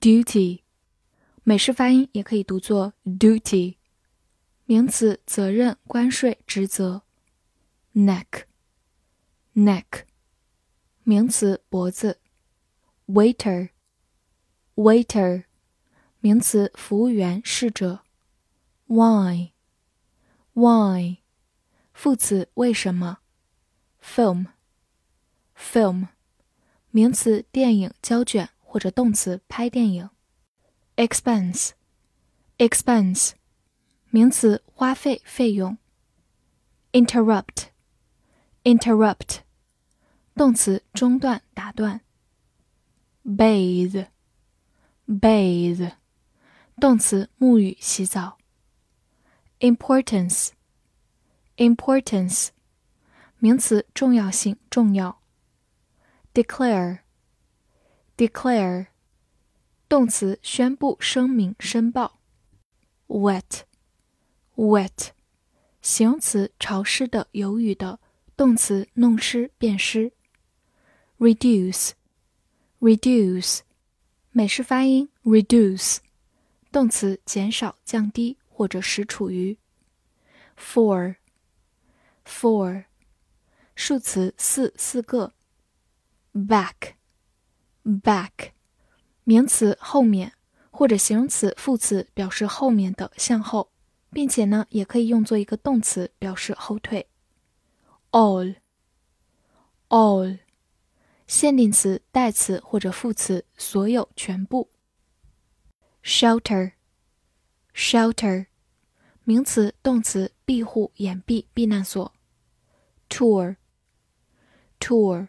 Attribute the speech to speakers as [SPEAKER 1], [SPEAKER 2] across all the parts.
[SPEAKER 1] Duty，美式发音也可以读作 duty。名词，责任、关税、职责。Neck，neck，名词，脖子。Waiter，waiter，名词，服务员、侍者。Why，why，副词，为什么？Film，film，名词，电影、胶卷或者动词，拍电影。Expense，expense，名词，花费、费用。Interrupt，interrupt，动词，中断、打断。Bathe，bathe，动词，沐浴、洗澡。Importance，importance。名词，重要性，重要。 Declare，动词，宣布、声明、申报。wet，wet，形容词，潮湿的、有雨的。动词，弄湿、变湿。reduce，reduce，美式发音 reduce，动词，减少、降低或者使处于。four，four。数词四四个 Back Back，名词后面或者形容词副词表示后面的向后，并且呢也可以用作一个动词表示后退。all，all，限定词代词或者副词所有全部。shelter，shelter，名词动词庇护掩蔽避难所。tour。Tour，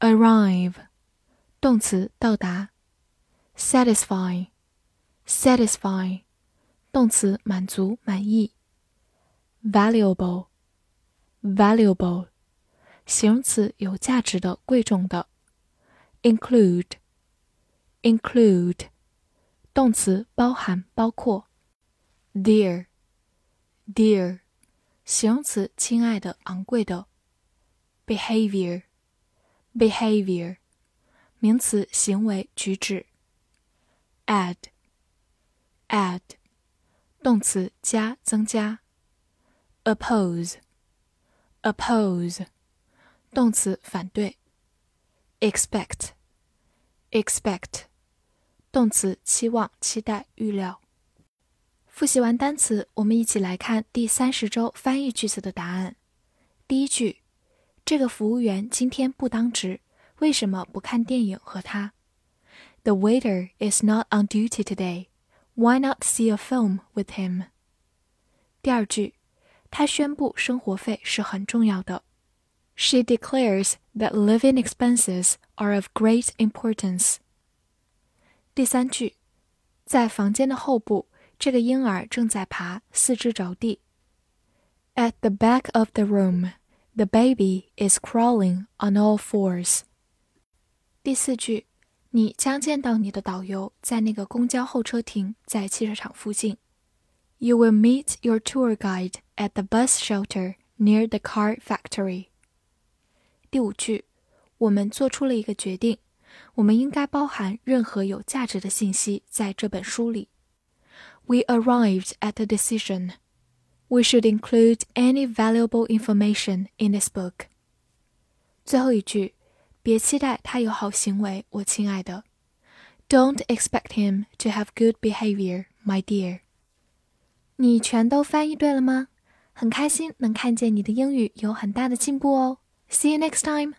[SPEAKER 1] arrive，动词到达。satisfy, satisfy，动词满足满意。valuable, valuable，形容词有价值的贵重的。include, include，动词包含包括。dear, dear，形容词亲爱的昂贵的。behavior, behavior，名词，行为、举止。add, add，动词，加、增加。oppose, oppose，动词，反对。expect, expect，动词，期望、期待、预料。复习完单词，我们一起来看第三十周翻译句子的答案。第一句。这个服务员今天不当值，为什么不看电影和他？The waiter is not on duty today. Why not see a film with him? 第二句，他宣布生活费是很重要的。She declares that living expenses are of great importance. 第三句，在房间的后部，这个婴儿正在爬，四肢着地。At the back of the room. The baby is crawling on all fours. 第四句，你将见到你的导游在那个公交候车亭，在汽车厂附近。You will meet your tour guide at the bus shelter near the car factory. 第五句，我们做出了一个决定，我们应该包含任何有价值的信息在这本书里。We arrived at a decision we should include any valuable information in this book. 最后一句，别期待他有好行为，我亲爱的。 Don't expect him to have good behavior, my dear.
[SPEAKER 2] 你全都翻译对了吗？很开心能看见你的英语有很大的进步哦。See you next time.